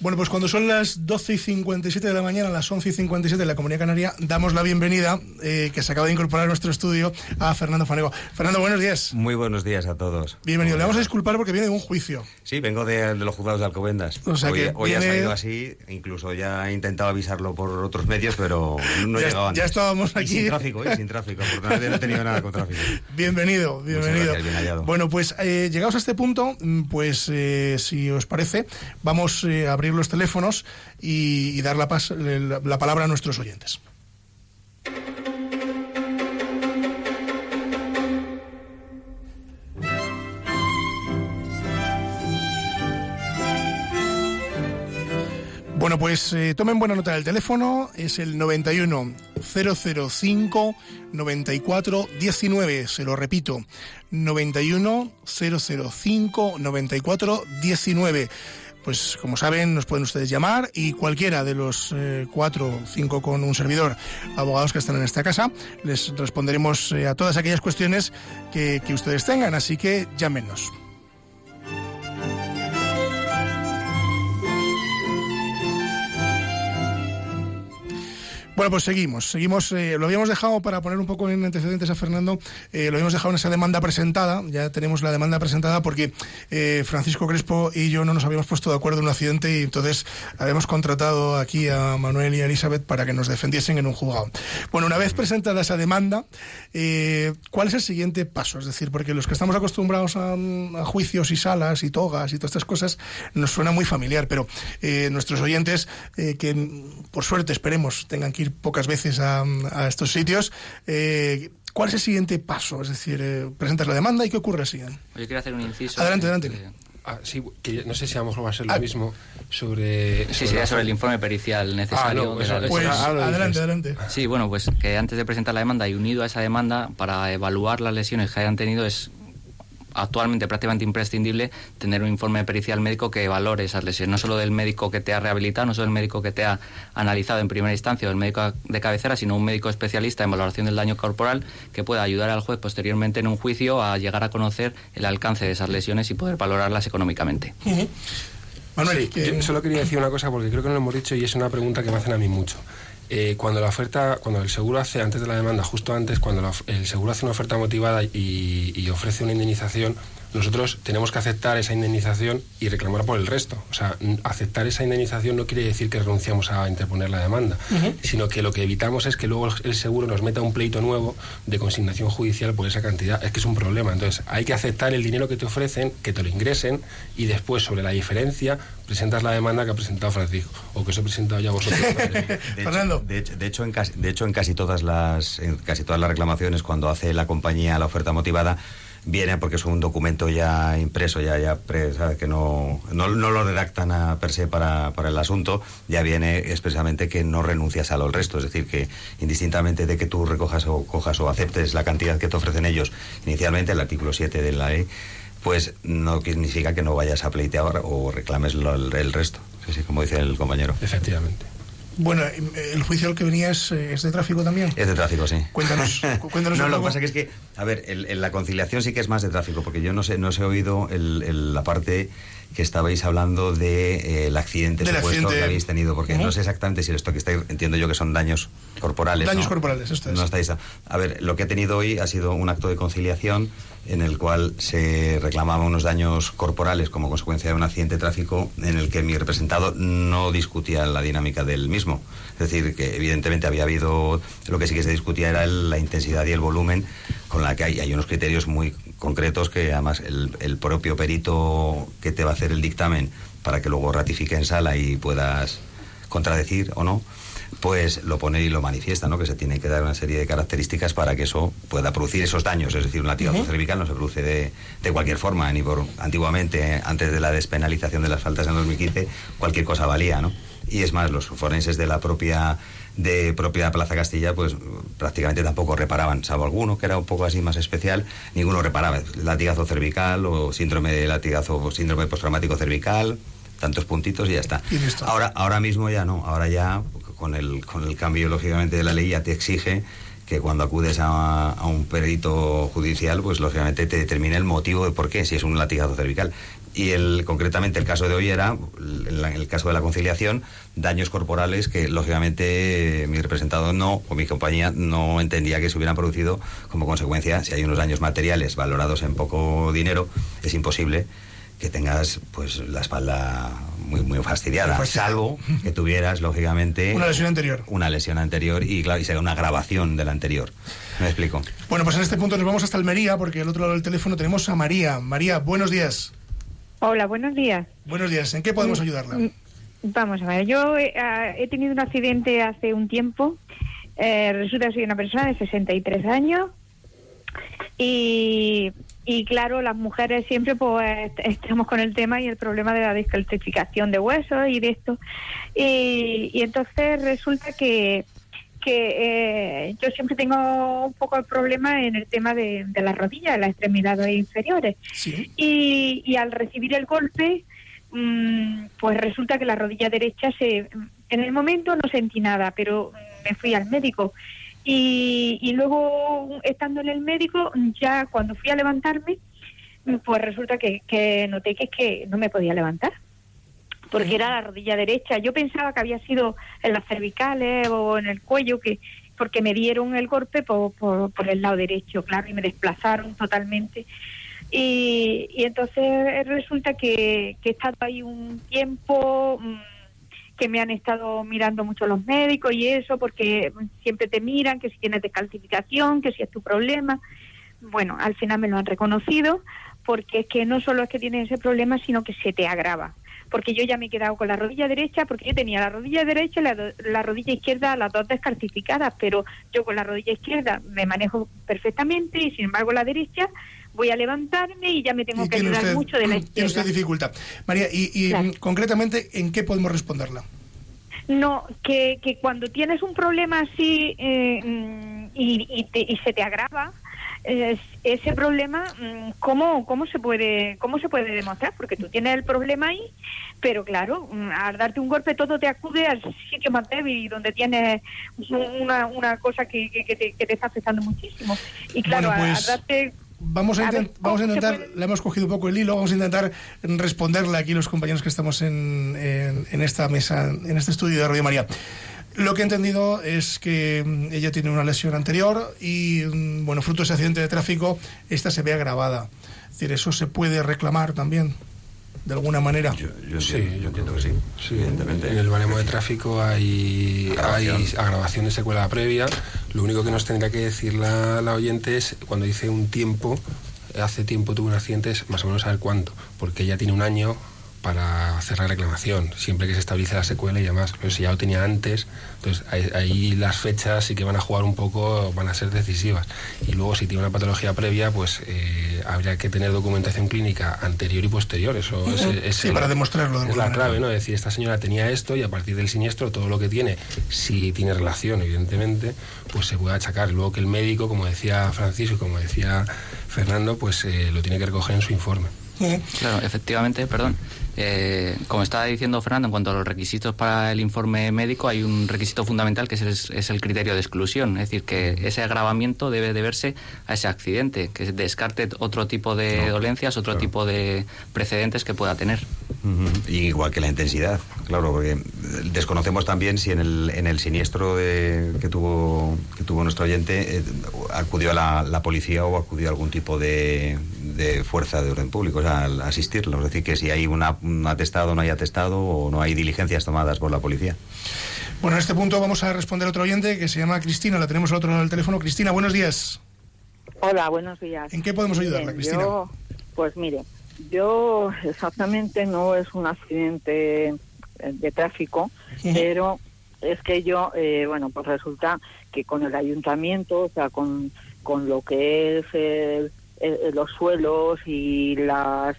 Bueno, pues cuando son las 12 y 57 de la mañana, las 11 y 57 en la Comunidad Canaria, damos la bienvenida, eh, que se acaba de incorporar a nuestro estudio, a Fernando Fanego. Fernando, buenos días. Muy buenos días a todos. Bienvenido. Le vamos a disculpar porque viene de un juicio. Sí, vengo de, de los juzgados de Alcobendas. O sea hoy que hoy ha salido así, incluso ya he intentado avisarlo por otros medios, pero no Ya- llegado antes. ya estábamos Y aquí. sin tráfico, ¿eh? sin tráfico. Afortunadamente no he tenido nada con tráfico. <laughs> Bienvenido, bienvenido. gracias, bien hallado. Bueno, pues eh, llegados a este punto, mm, pues eh, si os parece, vamos a abrir los teléfonos y, y dar la, pas- la- la palabra a nuestros oyentes. Bueno, pues eh, tomen buena nota del teléfono, es el 91 005 94 19, se lo repito, 91 005 94 19. Pues como saben, nos pueden ustedes llamar y cualquiera de los eh, cuatro o cinco con un servidor abogados que están en esta casa, les responderemos eh, a todas aquellas cuestiones que, que ustedes tengan, así que llámenos. Bueno, pues seguimos, seguimos, eh, lo habíamos dejado para poner un poco en antecedentes a Fernando, eh, lo habíamos dejado en esa demanda presentada, ya tenemos la demanda presentada porque eh, Francisco Crespo y yo no nos habíamos puesto de acuerdo en un accidente y entonces habíamos contratado aquí a Manuel y a Elizabeth para que nos defendiesen en un juzgado. Bueno, una vez presentada esa demanda, eh, ¿cuál es el siguiente paso? Es decir, porque los que estamos acostumbrados a, a juicios y salas y togas y todas estas cosas nos suena muy familiar, pero eh, nuestros oyentes eh, que mm, por suerte esperemos tengan que ir pocas veces a, a estos sitios, eh, ¿cuál es el siguiente paso? Es decir, eh, presentas la demanda y ¿qué ocurre al siguiente? Yo quería hacer un inciso. Adelante, adelante. Ah, sí, que no sé si a lo mejor va a ser lo Ah. mismo sobre... Sí, sería la- sobre el informe pericial necesario. Ah, no, de la Pues lo adelante, adelante. Sí, bueno, pues que antes de presentar la demanda y unido a esa demanda, para evaluar las lesiones que hayan tenido, es actualmente prácticamente imprescindible tener un informe pericial médico que valore esas lesiones, no solo del médico que te ha rehabilitado, no solo del médico que te ha analizado en primera instancia o el médico de cabecera, sino un médico especialista en valoración del daño corporal que pueda ayudar al juez posteriormente en un juicio a llegar a conocer el alcance de esas lesiones y poder valorarlas económicamente. Manuel, Sí, yo solo quería decir una cosa porque creo que no lo hemos dicho y es una pregunta que me hacen a mí mucho. Eh, cuando la oferta, cuando el seguro hace antes de la demanda, justo antes, cuando la el seguro hace una oferta motivada y, y ofrece una indemnización, nosotros tenemos que aceptar esa indemnización y reclamar por el resto. O sea, aceptar esa indemnización no quiere decir que renunciamos a interponer la demanda, sino que lo que evitamos es que luego el, el seguro nos meta un pleito nuevo de consignación judicial por esa cantidad. Es que es un problema. Entonces, hay que aceptar el dinero que te ofrecen, que te lo ingresen y después, sobre la diferencia, presentas la demanda que ha presentado Francisco o que os he presentado ya vosotros. <laughs> De Fernando. Hecho, de, hecho, de hecho, en casi, de hecho, en casi todas las en casi todas las reclamaciones, cuando hace la compañía la oferta motivada, viene porque es un documento ya impreso, ya, ya pre- que no, no, no lo redactan a per se para, para el asunto, ya viene expresamente que no renuncias a lo el resto, es decir, que indistintamente de que tú recojas o cojas o aceptes la cantidad que te ofrecen ellos, inicialmente el artículo 7 de la ley, pues no significa que no vayas a pleitear o reclames lo- el, resto. Sí, sí, como dice el compañero. Efectivamente. Bueno, eh, el juicio al que venía es, eh, es de tráfico también. Es de tráfico, sí. Cuéntanos, cu- <laughs> cuéntanos no, un lo que pasa que es que, a ver, el- el- la conciliación sí que es más de tráfico, porque yo no sé, no os he oído el- el- la parte que estabais hablando de eh, el accidente Del supuesto accidente. que habéis tenido, porque no sé exactamente si esto que estáis, entiendo yo que son daños corporales. Daños ¿no? corporales, esto es. No estáis. A ver, lo que he tenido hoy ha sido un acto de conciliación en el cual se reclamaban unos daños corporales como consecuencia de un accidente de tráfico en el que mi representado no discutía la dinámica del mismo. Es decir, que evidentemente había habido, lo que sí que se discutía era la intensidad y el volumen con la que hay, hay unos criterios muy concretos que además el propio perito que te va a hacer el dictamen para que luego ratifique en sala y puedas contradecir o no, pues lo pone y lo manifiesta, ¿no? Que se tiene que dar una serie de características para que eso pueda producir esos daños. Es decir, un latigazo cervical no se produce de, de cualquier forma, ni por antiguamente, antes de la despenalización de las faltas en 2015, cualquier cosa valía, ¿no? Y es más, los forenses de la propia de propia Plaza Castilla, pues prácticamente tampoco reparaban, salvo alguno que era un poco así más especial, ninguno reparaba. Latigazo cervical o síndrome de latigazo o síndrome postraumático cervical, tantos puntitos y ya está. Y listo. Ahora, ahora mismo ya no, ahora ya con el, con el cambio lógicamente de la ley ya te exige que cuando acudes a, a un perito judicial, pues lógicamente te determine el motivo de por qué, si es un latigazo cervical. Y el, concretamente el caso de hoy era, en el caso de la conciliación, daños corporales que lógicamente mi representado no, o mi compañía no entendía que se hubieran producido como consecuencia, si hay unos daños materiales valorados en poco dinero, es imposible que tengas pues la espalda muy muy fastidiada, salvo que tuvieras lógicamente Una lesión anterior. una lesión anterior y claro y será una grabación de la anterior. ¿Me explico? Bueno, pues en este punto nos vamos hasta Almería, porque al otro lado del teléfono tenemos a María. María, buenos días. Hola, buenos días. Buenos días. ¿En qué podemos ayudarla? Mm, Vamos a ver, yo eh, ah, he tenido un accidente hace un tiempo. Eh, resulta que soy una persona de 63 años y, y claro, las mujeres siempre pues estamos con el tema y el problema de la descalcificación de huesos y de esto. Y, y entonces resulta que que eh, yo siempre tengo un poco el problema en el tema de, de las rodillas, las extremidades inferiores. Sí. Y, y al recibir el golpe, mm, pues resulta que la rodilla derecha se... En el momento no sentí nada, pero me fui al médico. Y, y luego, estando en el médico, ya cuando fui a levantarme, pues resulta que, que noté que es que no me podía levantar porque era la rodilla derecha. Yo pensaba que había sido en las cervicales o en el cuello, que porque me dieron el golpe por, por, por el lado derecho, claro, y me desplazaron totalmente. Y, y entonces resulta que, que he estado ahí un tiempo mm, que me han estado mirando mucho los médicos y eso, porque siempre te miran que si tienes descalcificación, que si es tu problema. Bueno, al final me lo han reconocido, porque es que no solo es que tienes ese problema, sino que se te agrava porque yo ya me he quedado con la rodilla derecha, porque yo tenía la rodilla derecha y la, la rodilla izquierda, las dos descalcificadas, pero yo con la rodilla izquierda me manejo perfectamente y sin embargo la derecha voy a levantarme y ya me tengo que ayudar usted, mucho de la <clears throat> tiene usted izquierda. dificultad. María, y, y, Claro. mm, concretamente, ¿en qué podemos responderla? No, que, que cuando tienes un problema así eh, mm, y, y te- y se te agrava, eh, ese problema, mm, ¿cómo, cómo, se puede, ¿cómo se puede demostrar? Porque tú tienes el problema ahí, pero claro, mm, al darte un golpe todo te acude al sitio más débil donde tienes una, una cosa que, que, que te, que te está afectando muchísimo. Y claro, Bueno, al- pues, al darte... Vamos a, A ver, intent- vamos a ¿cómo se intentar, puede? le hemos cogido un poco el hilo, vamos a intentar responderle aquí los compañeros que estamos en, en- en esta mesa, en este estudio de Radio María. Lo que he entendido es que mm, ella tiene una lesión anterior y, mm, bueno, fruto de ese accidente de tráfico, esta se ve agravada. Es decir, eso se puede reclamar también, de alguna manera. Yo, yo Sí, entiendo, yo yo entiendo que sí, Sí, evidentemente. en el baremo de tráfico hay, hay Agravación. agravación de secuela previa. Lo único que nos tendría que decir la, la oyente es cuando dice un tiempo, hace tiempo tuvo un accidente, es más o menos saber cuánto, porque ella tiene un año para hacer la reclamación, siempre que se estabilice la secuela y demás. Pero si ya lo tenía antes, entonces ahí, ahí las fechas sí que van a jugar un poco, van a ser decisivas. Y luego si tiene una patología previa, pues eh, habría que tener documentación clínica anterior y posterior. Eso es, es Sí, el- para demostrarlo de es la manera. clave, ¿no? Es decir, esta señora tenía esto y a partir del siniestro todo lo que tiene, si tiene relación, evidentemente, pues se puede achacar. Luego que el médico, como decía Francisco y como decía Fernando, pues eh, lo tiene que recoger en su informe. Claro, efectivamente, perdón. Eh, como estaba diciendo Fernando, en cuanto a los requisitos para el informe médico, hay un requisito fundamental que es el, es el criterio de exclusión. Es decir, que ese agravamiento debe deberse a ese accidente, que descarte otro tipo de dolencias, otro tipo de precedentes que pueda tener. Y igual que la intensidad, claro, porque desconocemos también si en el, en el siniestro de- que, tuvo, que tuvo nuestro oyente eh, acudió a la, la policía o acudió a algún tipo de, de fuerza de orden público, o sea, al asistirlo. Es decir, que si hay una, un atestado, no hay atestado o no hay diligencias tomadas por la policía. Bueno, en este punto vamos a responder a otro oyente que se llama Cristina, la tenemos al otro lado del teléfono. Cristina, buenos días. Hola, buenos días. ¿En qué podemos ayudarla, Cristina? yo- pues mire, yo exactamente no es un accidente eh, de tráfico, pero es que yo, eh, bueno, pues resulta que con el ayuntamiento, o sea, con, con lo que es el- el- los suelos y las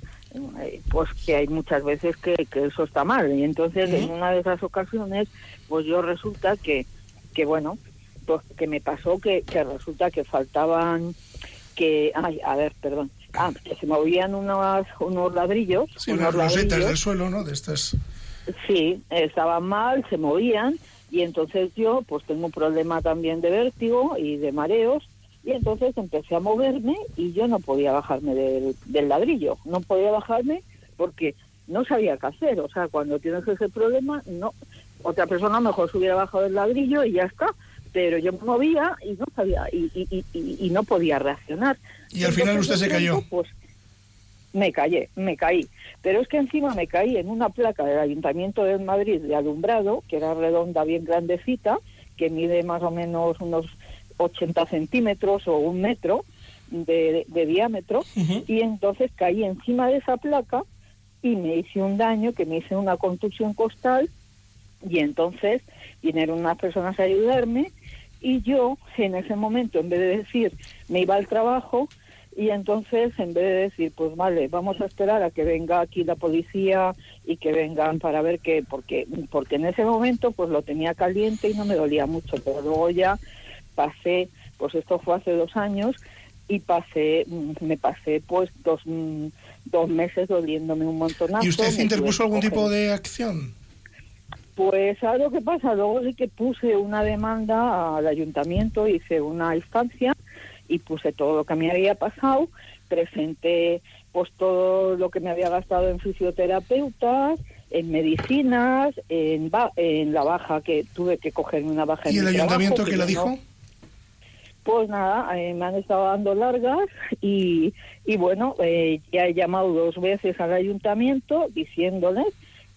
eh, pues que hay muchas veces que, que eso está mal y entonces en una de esas ocasiones pues yo resulta que que bueno pues que me pasó que, que resulta que faltaban que ay a ver perdón ah, que se movían unos unos ladrillos Sí, unos unas rosetas ladrillos. del suelo, ¿no? De estas. Sí, estaban mal, se movían Y entonces yo pues tengo un problema también de vértigo y de mareos y entonces empecé a moverme y yo no podía bajarme del, del ladrillo, no podía bajarme porque no sabía qué hacer, o sea, cuando tienes ese problema, no, otra persona mejor se hubiera bajado del ladrillo y ya está, pero yo me movía y no sabía y, y, y- y- y no podía reaccionar. Y al final usted se cayó. Pues me callé, me caí. Pero es que encima me caí en una placa del Ayuntamiento de Madrid de alumbrado, que era redonda, bien grandecita, que mide más o menos unos 80 centímetros o un metro de, de diámetro, y entonces caí encima de esa placa y me hice un daño, que me hice una contusión costal, y entonces vinieron unas personas a ayudarme, y yo en ese momento, en vez de decir, me iba al trabajo, y entonces, en vez de decir, pues vale, vamos a esperar a que venga aquí la policía y que vengan para ver qué, porque, porque en ese momento pues lo tenía caliente y no me dolía mucho, pero luego ya pasé, pues esto fue hace dos años, y pasé, me pasé pues dos, dos meses doliéndome un montonazo. ¿Y usted interpuso algún tipo de acción? pues ¿sabes lo que pasa? Luego sí que puse una demanda al ayuntamiento, hice una instancia y puse todo lo que me había pasado, presenté pues todo lo que me había gastado en fisioterapeutas, en medicinas, en, ba- en la baja que tuve que cogerme una baja en ¿Y el mi trabajo, ayuntamiento que qué le dijo? no- pues nada, eh, me han estado dando largas y, y bueno, eh, ya he llamado dos veces al ayuntamiento diciéndoles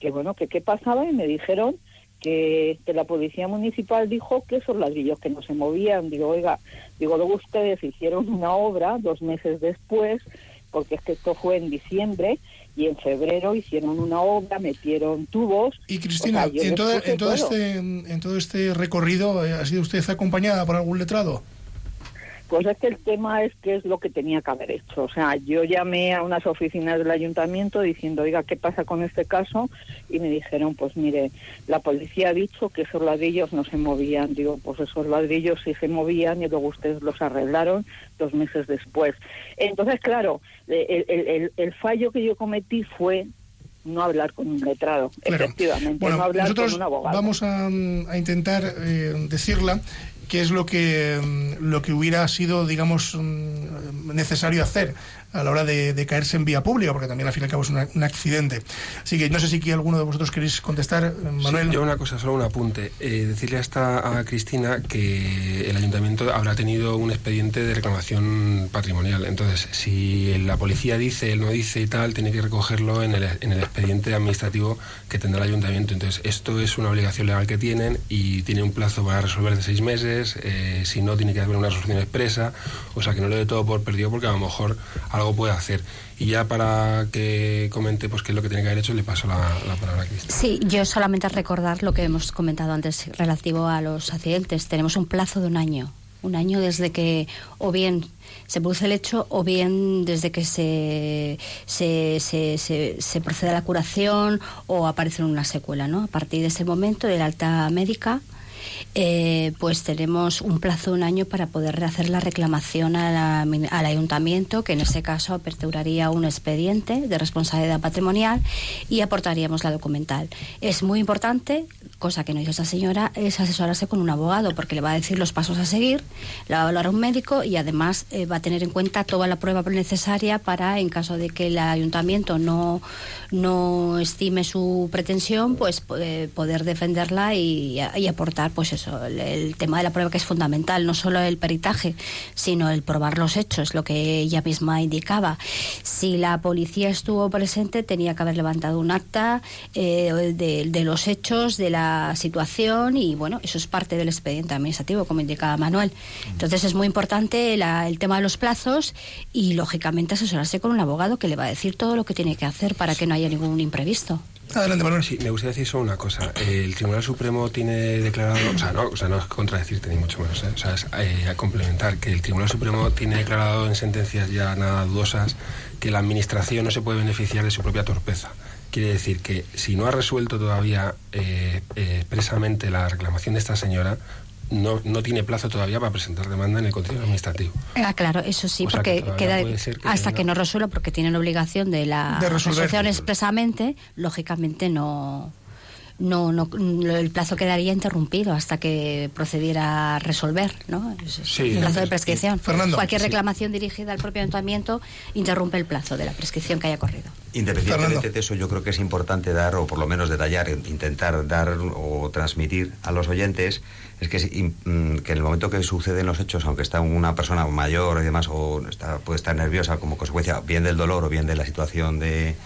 que bueno, que qué pasaba y me dijeron que, que la policía municipal dijo que esos ladrillos que no se movían. Digo, oiga, digo, luego ustedes hicieron una obra dos meses después, porque es que esto fue en diciembre, y en febrero hicieron una obra, metieron tubos. Y Cristina, O sea, en, puse en, todo todo. este, en todo este recorrido, eh, ¿ha sido usted acompañada por algún letrado? Pues es que el tema es qué es lo que tenía que haber hecho. O sea, yo llamé a unas oficinas del ayuntamiento diciendo, oiga, ¿qué pasa con este caso? Y me dijeron, pues mire, la policía ha dicho que esos ladrillos no se movían. Digo, pues esos ladrillos sí se movían y luego ustedes los arreglaron dos meses después. Entonces, claro, el, el- el- el fallo que yo cometí fue no hablar con un letrado, Claro. efectivamente, Bueno, no hablar con un abogado. vamos a, mm, a intentar eh, decirla qué es lo que mm, lo que hubiera sido, digamos, mm, necesario hacer a la hora de, de caerse en vía pública, porque también al fin y al cabo es una- un accidente. Así que no sé si aquí alguno de vosotros queréis contestar, eh, Manuel. Sí, yo una cosa, solo un apunte. Eh, decirle hasta a Cristina que el ayuntamiento habrá tenido un expediente de reclamación patrimonial. Entonces, si la policía dice, él no dice y tal, tiene que recogerlo en el, en el expediente administrativo que tendrá el ayuntamiento. Entonces, esto es una obligación legal que tienen y tiene un plazo para resolver de seis meses. eh, si no, tiene que haber una resolución expresa. O sea, que no le dé todo por perdido porque a lo mejor algo puede hacer. Y ya para que comente pues qué es lo que tiene que haber hecho, le paso la, la palabra a Cristina. Sí, yo solamente recordar lo que hemos comentado antes relativo a los accidentes. Tenemos un plazo de un año. Un año desde que o bien se produce el hecho o bien desde que se, se, se, se- procede a la curación o aparece una secuela. ¿no? A partir de ese momento, del alta médica, eh, pues tenemos un plazo de un año para poder hacer la reclamación a la al ayuntamiento, que en ese caso aperturaría un expediente de responsabilidad patrimonial y aportaríamos la documental. Es muy importante, cosa que no hizo esta señora, es asesorarse con un abogado, porque le va a decir los pasos a seguir, le va a evaluar un médico y además eh, va a tener en cuenta toda la prueba necesaria para, en caso de que el ayuntamiento no, no estime su pretensión, pues eh, poder defenderla y, y aportar, pues eso, el, tema de la prueba que es fundamental, no solo el peritaje, sino el probar los hechos, lo que ella misma indicaba. Si la policía estuvo presente, tenía que haber levantado un acta eh, de, de los hechos, de la situación y bueno, eso es parte del expediente administrativo, como indicaba Manuel. Entonces es muy importante la- el tema de los plazos y lógicamente asesorarse con un abogado que le va a decir todo lo que tiene que hacer para que no haya ningún imprevisto. Adelante, Manuel. Sí, me gustaría decir solo una cosa. El Tribunal Supremo tiene declarado, o sea, no, o sea, no es contradecirte ni mucho menos, ¿eh? o sea, es eh, complementar que el Tribunal Supremo tiene declarado en sentencias ya nada dudosas que la Administración no se puede beneficiar de su propia torpeza. Quiere decir que si no ha resuelto todavía eh, expresamente la reclamación de esta señora, no, no tiene plazo todavía para presentar demanda en el Consejo Administrativo. Ah, claro, eso sí, O sea, que porque queda que hasta tenga- que no resuelva, porque tienen obligación de la De resolución expresamente, lógicamente no no, no, el plazo quedaría interrumpido hasta que procediera a resolver, ¿no? Sí. el plazo de prescripción. Fernando. Cualquier Sí. reclamación dirigida al propio ayuntamiento interrumpe el plazo de la prescripción que haya corrido. Independientemente Fernando. de eso, yo creo que es importante dar, o por lo menos detallar, intentar dar o transmitir a los oyentes, es que, mm, que en el momento que suceden los hechos, aunque está una persona mayor y demás, o está, puede estar nerviosa como consecuencia bien del dolor o bien de la situación de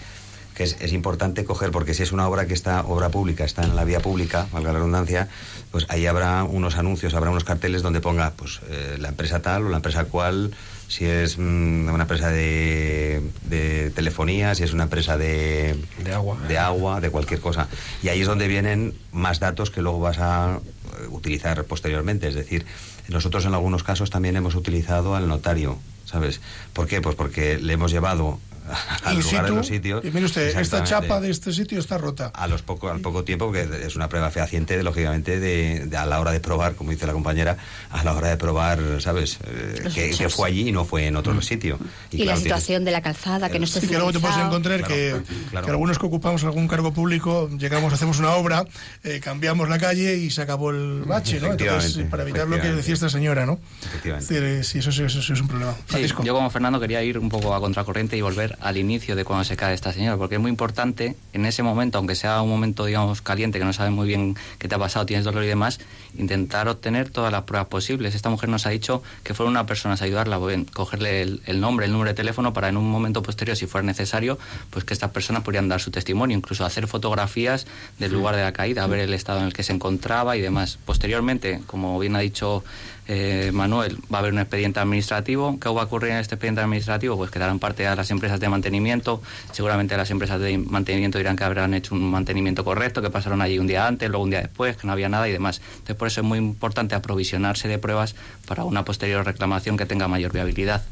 que es, es importante coger, porque si es una obra que está, obra pública, está en la vía pública, valga la redundancia, pues ahí habrá unos anuncios, habrá unos carteles donde ponga pues eh, la empresa tal o la empresa cual, si es mm, una empresa de, de telefonía, si es una empresa de, De agua. de agua, de cualquier cosa. Y ahí es donde vienen más datos que luego vas a eh, utilizar posteriormente. Es decir, nosotros en algunos casos también hemos utilizado al notario, ¿sabes? ¿Por qué? Pues porque le hemos llevado <laughs> de situ, los sitios. y mire usted, esta chapa de este sitio está rota. A los poco, al poco tiempo, porque es una prueba fehaciente, de, lógicamente, de, de a la hora de probar, como dice la compañera, a la hora de probar, ¿sabes? Eh, Los que, que fue allí y no fue en otro sitio. Y, la claro, tienes- situación de la calzada, que no esté Sí, que luego te puedes encontrar que, Claro, claro. que algunos que ocupamos algún cargo público, llegamos, hacemos una obra, eh, cambiamos la calle y se acabó el bache, ¿no? Entonces, Efectivamente, para evitar lo que decía esta señora, ¿no? Efectivamente. Eh, sí, eso, eso sí es un problema. Sí, yo como Fernando quería ir un poco a contracorriente y volver al inicio de cuando se cae esta señora, porque es muy importante en ese momento, aunque sea un momento, digamos, caliente, que no sabes muy bien qué te ha pasado, tienes dolor y demás, intentar obtener todas las pruebas posibles. Esta mujer nos ha dicho que fueron una persona a ayudarla, pues, cogerle el, el nombre, el número de teléfono, para en un momento posterior, si fuera necesario, pues que estas personas podrían dar su testimonio, incluso hacer fotografías del lugar de la caída, ver el estado en el que se encontraba y demás. Posteriormente, como bien ha dicho eh, Manuel, va a haber un expediente administrativo. ¿Qué va a ocurrir en este expediente administrativo? Pues que darán parte a las empresas de mantenimiento. Seguramente las empresas de mantenimiento dirán que habrán hecho un mantenimiento correcto, que pasaron allí un día antes, luego un día después, que no había nada y demás. Entonces, por eso es muy importante aprovisionarse de pruebas para una posterior reclamación que tenga mayor viabilidad.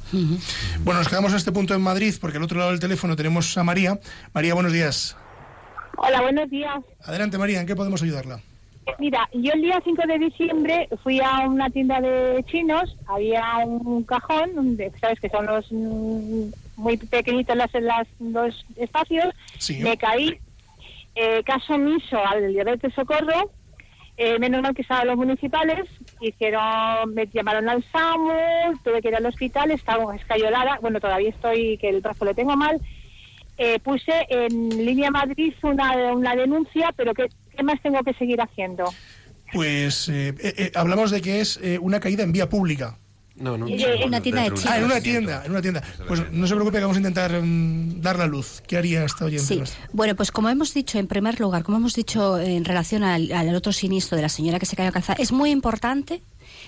Bueno, nos quedamos a este punto en Madrid porque al otro lado del teléfono tenemos a María. María, buenos días. Hola, buenos días. Adelante, María, ¿en qué podemos ayudarla? Mira, yo el día 5 de diciembre fui a una tienda de chinos, había un cajón, sabes que son los mm, muy pequeñitos las, las- los espacios, Sí. me caí, eh, caso omiso al diabetes socorro, eh, menos mal que estaban los municipales, hicieron, me llamaron al SAMU, tuve que ir al hospital, estaba escayolada, bueno, todavía estoy, que el brazo lo tengo mal, eh, puse en línea Madrid una, una denuncia, pero ¿qué, ¿qué más tengo que seguir haciendo? Pues eh, eh, eh, hablamos de que es eh, una caída en vía pública. No, no. En una tienda de Ah, en una tienda, en una tienda. Pues no se preocupe que vamos a intentar mm, dar la luz. ¿Qué haría esta oyente Sí, bueno, pues como hemos dicho, en primer lugar, como hemos dicho en relación al, al otro siniestro de la señora que se cayó a calzada, es muy importante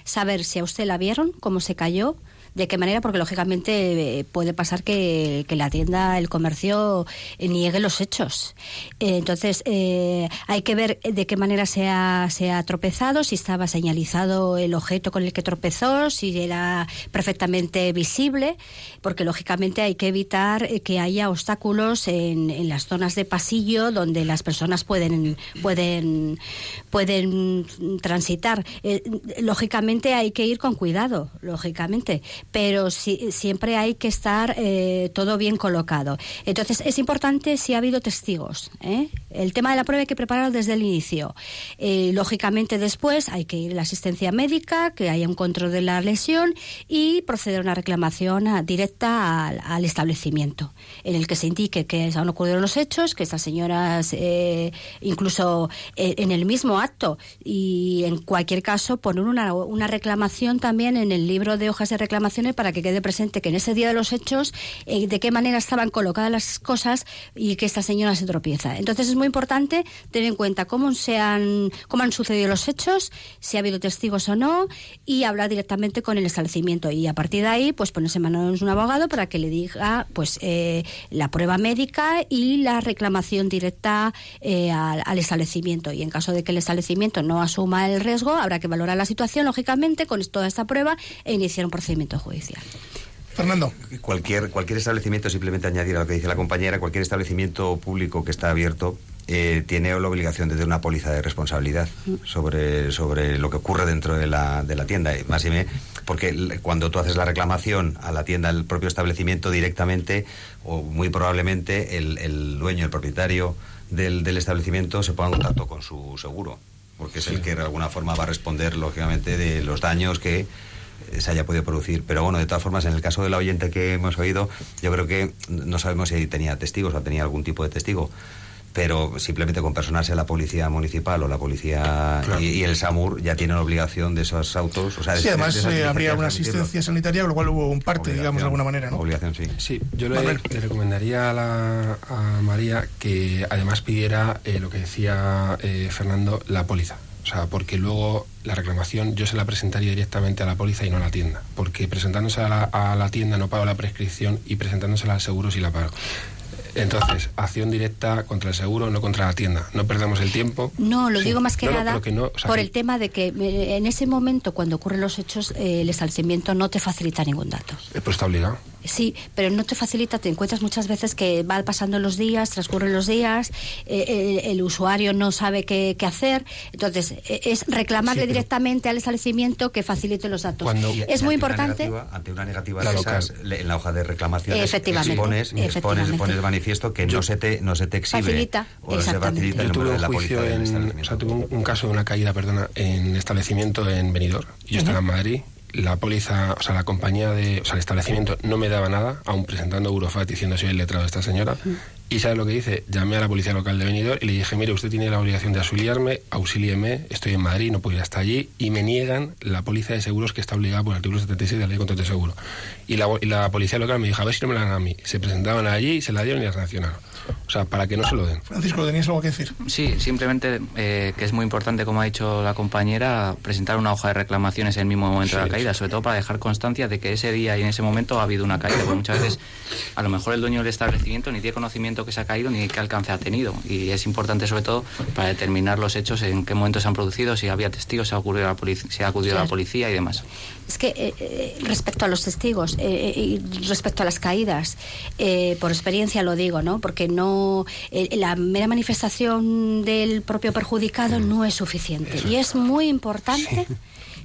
saber si a usted la vieron, cómo se cayó, de qué manera, porque lógicamente eh, puede pasar que, que la tienda, el comercio, eh, niegue los hechos. Eh, entonces, hay que ver de qué manera se ha, se ha tropezado, si estaba señalizado el objeto con el que tropezó, si era perfectamente visible, porque lógicamente hay que evitar que haya obstáculos en, en las zonas de pasillo donde las personas pueden pueden pueden transitar. Lógicamente hay que ir con cuidado, lógicamente, pero sí- siempre hay que estar eh, todo bien colocado. Entonces es importante si ha habido testigos. ¿eh? El tema de la prueba hay que prepararlo desde el inicio. Eh, lógicamente después hay que ir a la asistencia médica, que haya un control de la lesión y proceder a una reclamación ah, directa al, al establecimiento, en el que se indique que han ocurrido los hechos, que estas señoras eh, incluso eh, en el mismo acto y en cualquier caso poner una, una reclamación también en el libro de hojas de para que quede presente que en ese día de los hechos eh, de qué manera estaban colocadas las cosas y que esta señora se tropieza. Entonces es muy importante tener en cuenta cómo se han cómo han sucedido los hechos, si ha habido testigos o no y hablar directamente con el establecimiento. Y a partir de ahí pues ponerse en manos de un abogado para que le diga pues eh, la prueba médica y la reclamación directa eh, al, al establecimiento. Y en caso de que el establecimiento no asuma el riesgo habrá que valorar la situación lógicamente con toda esta prueba e iniciar un procedimiento judicial. Fernando. Cualquier, cualquier establecimiento, simplemente añadir a lo que dice la compañera, cualquier establecimiento público que está abierto eh, tiene la obligación de tener una póliza de responsabilidad sobre, sobre lo que ocurre dentro de la, de la tienda. Y Más y me, porque cuando tú haces la reclamación a la tienda, al propio establecimiento directamente, o muy probablemente el, el dueño, el propietario del, del establecimiento se ponga en contacto con su seguro, porque es el que de alguna forma va a responder, lógicamente, de los daños que se haya podido producir. Pero bueno, de todas formas, en el caso del oyente que hemos oído, yo creo que no sabemos si tenía testigos o tenía algún tipo de testigo. Pero simplemente con personarse la policía municipal o la policía y, y el SAMUR ya tienen obligación de esos autos. O sea, de- Sí, de- además de eh, habría una asistencia sanitaria, con lo cual hubo un parte, digamos, de alguna manera, ¿no? Obligación, sí. Sí, yo le, le recomendaría a, la- a María que además pidiera eh, lo que decía eh, Fernando, la póliza. O sea, porque luego la reclamación yo se la presentaría directamente a la póliza y no a la tienda. Porque presentándose a la, a la tienda no pago la prescripción y presentándose al seguro sí la pago. Entonces, acción directa contra el seguro, no contra la tienda. No perdamos el tiempo. No, lo Sí. digo más que No, nada pero que no, o sea, por el tema de que en ese momento, cuando ocurren los hechos, eh, el establecimiento no te facilita ningún dato. eh, Pues está obligado. Sí, pero no te facilita, te encuentras muchas veces que van pasando los días, transcurren los días, eh, el, el usuario no sabe qué, qué hacer, entonces eh, es reclamarle Sí, directamente al establecimiento que facilite los datos. Cuando- y- es muy importante. negativa- ante una negativa Claro, de esas, claro. en la hoja de reclamaciones Efectivamente, expones, expones, pones manifiesto que no se te, no se te exhibe Facilita, o no se facilita el Yo tuve número de un la juicio en, o sea, tuve un, un caso de una caída, perdona, en establecimiento en Benidorm. Yo estaba en Madrid, la póliza, o sea, la compañía de, o sea, el establecimiento no me daba nada, aún presentando Eurofat diciendo soy el letrado de esta señora. Y ¿sabe lo que hice? Llamé a la policía local de Benidorm y le dije, mire, usted tiene la obligación de auxiliarme, auxílieme, estoy en Madrid, no puedo ir hasta allí, y me niegan la póliza de seguros que está obligada por el artículo 76 de la ley contra el seguro. Y la, y la policía local me dijo, a ver si no me la dan a mí. Se presentaban allí y se la dieron y la sancionaron. O sea, para que no se lo den. Francisco, ¿tenías algo que decir? Sí, simplemente eh, que es muy importante, como ha dicho la compañera, presentar una hoja de reclamaciones en el mismo momento de la Sí, caída, sobre todo para dejar constancia de que ese día y en ese momento ha habido una caída, porque muchas veces a lo mejor el dueño del establecimiento ni tiene conocimiento que se ha caído ni qué alcance ha tenido. Y es importante sobre todo para determinar los hechos, en qué momento se han producido, si había testigos, si ha, ocurrido la si ha acudido la Claro. policía y demás. Es que eh, eh, respecto a los testigos eh, eh, y respecto a las caídas, eh, por experiencia lo digo, ¿no? Porque no eh, la mera manifestación del propio perjudicado no es suficiente y es muy importante.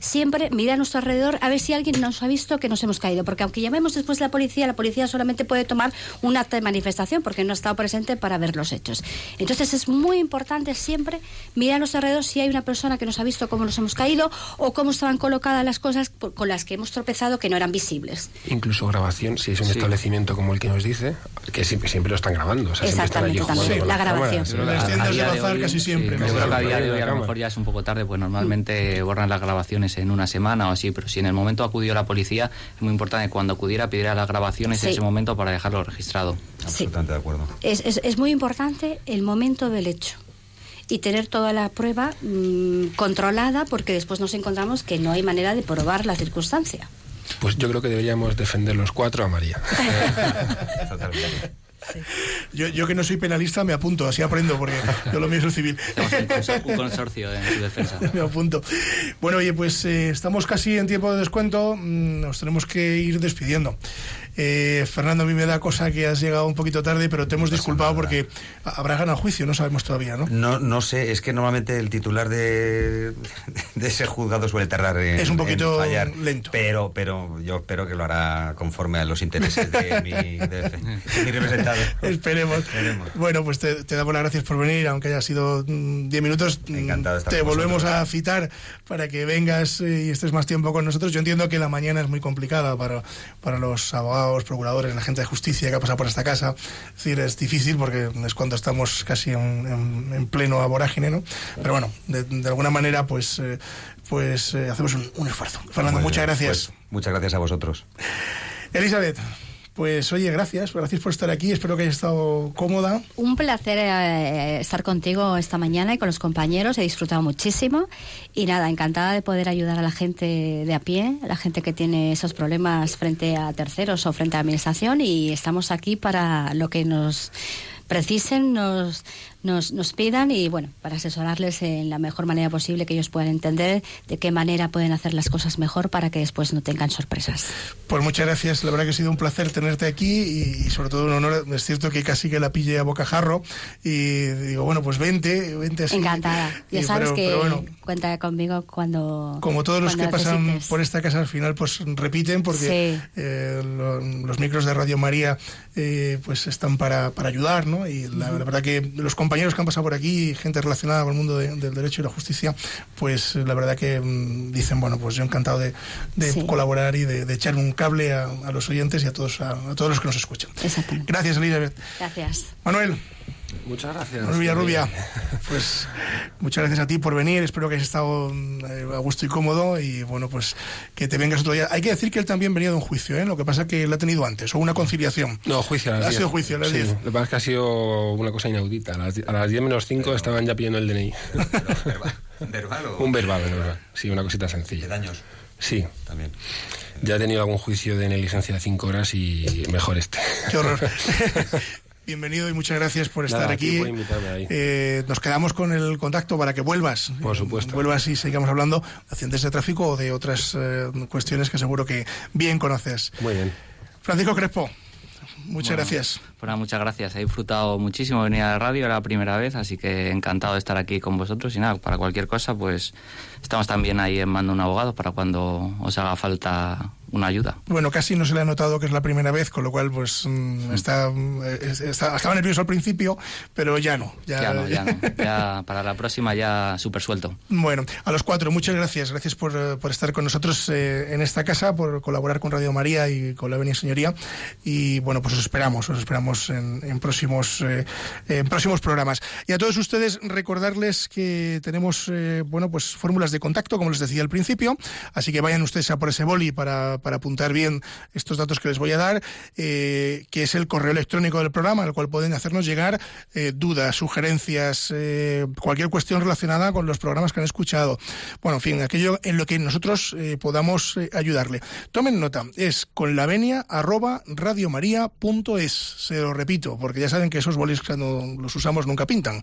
Siempre mirar a nuestro alrededor a ver si alguien nos ha visto que nos hemos caído, porque aunque llamemos después a la policía, la policía solamente puede tomar un acta de manifestación porque no ha estado presente para ver los hechos. Entonces es muy importante siempre mirar a nuestro alrededor si hay una persona que nos ha visto cómo nos hemos caído o cómo estaban colocadas las cosas por- con las que hemos tropezado que no eran visibles. Incluso grabación, si es un Sí. establecimiento como el que nos dice, que siempre, siempre lo están grabando. O sea, siempre están allí Exactamente, también, la grabación. las tiendas de bazar casi siempre, sí, ¿no? yo creo que a día de hoy a Cámara. lo mejor ya es un poco tarde, pues normalmente borran las grabaciones en una semana o así, pero si en el momento acudió la policía, es muy importante que cuando acudiera pidiera las grabaciones en Sí. ese momento para dejarlo registrado. Sí. Absolutamente de acuerdo. Es, es- es muy importante el momento del hecho y tener toda la prueba mm, controlada porque después nos encontramos que no hay manera de probar la circunstancia. Pues yo creo que deberíamos defender los cuatro a María. <laughs> <laughs> <laughs> Yo, yo que no soy penalista me apunto, así aprendo, porque yo lo mío es el civil. Un consorcio en su defensa. <laughs> me apunto. Bueno, oye, pues eh, estamos casi en tiempo de descuento, mm, nos tenemos que ir despidiendo. Eh, Fernando, a mí me da cosa que has llegado un poquito tarde, pero te hemos pasa disculpado porque habrá ganado juicio, no sabemos todavía, ¿no? No, no sé, es que normalmente el titular de, <laughs> de ese juzgado suele tardar en, Es un poquito fallar, lento. Pero, pero yo espero que lo hará conforme a los intereses de mi, de- de mi representado. <laughs> Esperemos. Esperemos. Bueno, pues te, te damos las gracias por venir, aunque haya sido 10 minutos. mm, Encantado de estar Te con volvemos vosotros. a citar para que vengas eh, y estés más tiempo con nosotros. Yo entiendo que la mañana es muy complicada para, para los abogados, procuradores, la gente de justicia que ha pasado por esta casa. Es decir, es difícil porque es cuando estamos casi en, en- en pleno vorágine, ¿no? Pero bueno, de, de alguna manera, pues, eh, pues eh, hacemos un, un esfuerzo. Fernando, Muy muchas bien, gracias. pues, muchas gracias a vosotros. Elizabeth, pues oye, gracias. Gracias por estar aquí. Espero que haya estado cómoda. Un placer eh, estar contigo esta mañana y con los compañeros. He disfrutado muchísimo. Y nada, encantada de poder ayudar a la gente de a pie, la gente que tiene esos problemas frente a terceros o frente a la administración. Y estamos aquí para lo que nos precisen, nos nos, nos pidan y bueno, para asesorarles en la mejor manera posible que ellos puedan entender de qué manera pueden hacer las cosas mejor para que después no tengan sorpresas. Pues muchas gracias, la verdad que ha sido un placer tenerte aquí y, y sobre todo un honor. Es cierto que casi que la pille a bocajarro y digo, bueno, pues vente, vente así. Encantada. Ya Y- sabes pero- que pero bueno, cuenta conmigo cuando como todos los que cuando pasan necesites. por esta casa al final pues repiten porque Sí. eh, lo- los micros de Radio María eh, pues están para, para ayudar ¿no? y la, la verdad que los compañeros que han pasado por aquí gente relacionada con el mundo de- del derecho y la justicia pues eh, la verdad que mm, dicen bueno pues yo encantado de, de Sí. colaborar y de, de echar un cable a, a los oyentes y a todos a, a todos los que nos escuchan Exactamente. gracias Elizabeth Gracias. Manuel Muchas gracias. Rubia, Rubia, pues muchas gracias a ti por venir. Espero que hayas estado eh, a gusto y cómodo y bueno, pues que te vengas otro día. Hay que decir que él también venía de un juicio, ¿eh? Lo que pasa que lo ha tenido antes, o una conciliación. No, juicio a las Ha 10. sido juicio a las Sí, 10. Lo que pasa es que ha sido una cosa inaudita. A las, die- a las 10 menos 5 estaban ya pidiendo el DNI. ¿Verbal, verbal o Un verbal, un verbal. Sí, una cosita sencilla. de daños? Sí. También. Ya he tenido algún juicio de negligencia de 5 horas y mejor este. Qué horror. <laughs> Bienvenido y muchas gracias por estar Nada, aquí. por invitarme ahí. Eh, nos quedamos con el contacto para que vuelvas. Por Eh, supuesto. Vuelvas y sigamos hablando de accidentes de tráfico o de otras eh, cuestiones que seguro que bien conoces. Muy bien. Francisco Crespo, muchas Bueno, gracias. Pues nada, muchas gracias. He disfrutado muchísimo venir a la radio, era la primera vez, así que encantado de estar aquí con vosotros. Y nada, para cualquier cosa, pues estamos también ahí en Mando un Abogado para cuando os haga falta una ayuda. Bueno, casi no se le ha notado que es la primera vez, con lo cual pues mm, está, mm, es- está- estaba nervioso al principio, pero ya no. Ya, Ya no, ya no. <laughs> Ya para la próxima ya súper suelto. Bueno, a los cuatro, muchas gracias. Gracias por, eh, por estar con nosotros eh, en esta casa, por colaborar con Radio María y con la Avenida Señoría. Y bueno, pues os esperamos, os esperamos en, próximos, eh, próximos programas. Y a todos ustedes recordarles que tenemos, eh, bueno, pues fórmulas de contacto, como les decía al principio. Así que vayan ustedes a por ese boli para, para apuntar bien estos datos que les voy a dar, eh, que es el correo electrónico del programa, al cual pueden hacernos llegar dudas, sugerencias, cualquier cuestión relacionada con los programas que han escuchado. Bueno, en fin, aquello en lo que nosotros podamos ayudarle. Tomen nota, es con la venia arroba lo repito, porque ya saben que esos bolis cuando los usamos nunca pintan.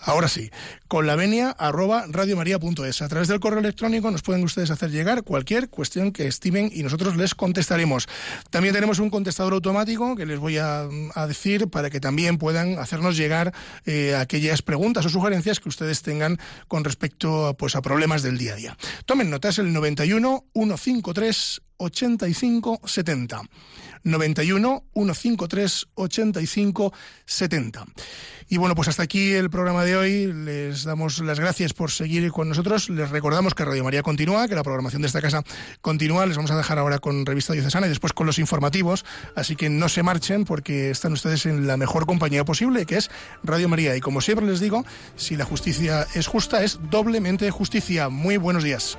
Ahora sí, con la venia arroba radiomaria.es. A través del correo electrónico nos pueden ustedes hacer llegar cualquier cuestión que estimen y nosotros les contestaremos. También tenemos un contestador automático que les voy a, decir para que también puedan hacernos llegar eh, aquellas preguntas o sugerencias que ustedes tengan con respecto pues, a problemas del día a día. Tomen nota, es el 91 153 85 70. 91 153 85 70. Y bueno, pues hasta aquí el programa de hoy. Les damos las gracias por seguir con nosotros. Les recordamos que Radio María continúa, que la programación de esta casa continúa. Les vamos a dejar ahora con Revista Diocesana y después con los informativos. Así que no se marchen porque están ustedes en la mejor compañía posible, que es Radio María. Y como siempre les digo, si la justicia es justa, es doblemente justicia. Muy buenos días.